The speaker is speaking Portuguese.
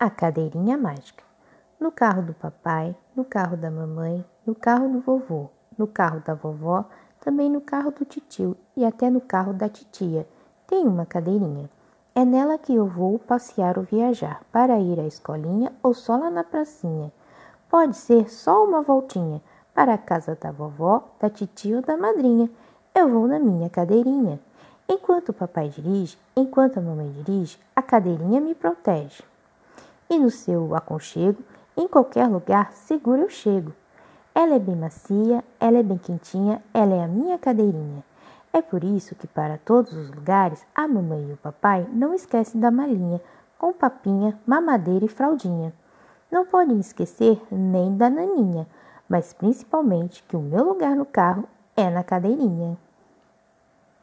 a cadeirinha mágica. No carro do papai, no carro da mamãe, no carro do vovô, no carro da vovó, também no carro do titio e até no carro da titia tem uma cadeirinha. É nela que eu vou passear ou viajar, para ir à escolinha ou só lá na pracinha. Pode ser só uma voltinha para a casa da vovó, da titia ou da madrinha. Eu vou na minha cadeirinha. Enquanto o papai dirige, enquanto a mamãe dirige, a cadeirinha me protege. E no seu aconchego, em qualquer lugar seguro eu chego. Ela é bem macia, ela é bem quentinha, ela é a minha cadeirinha. É por isso que para todos os lugares a mamãe e o papai não esquecem da malinha, com papinha, mamadeira e fraldinha. Não podem esquecer nem da naninha, mas principalmente que o meu lugar no carro é na cadeirinha.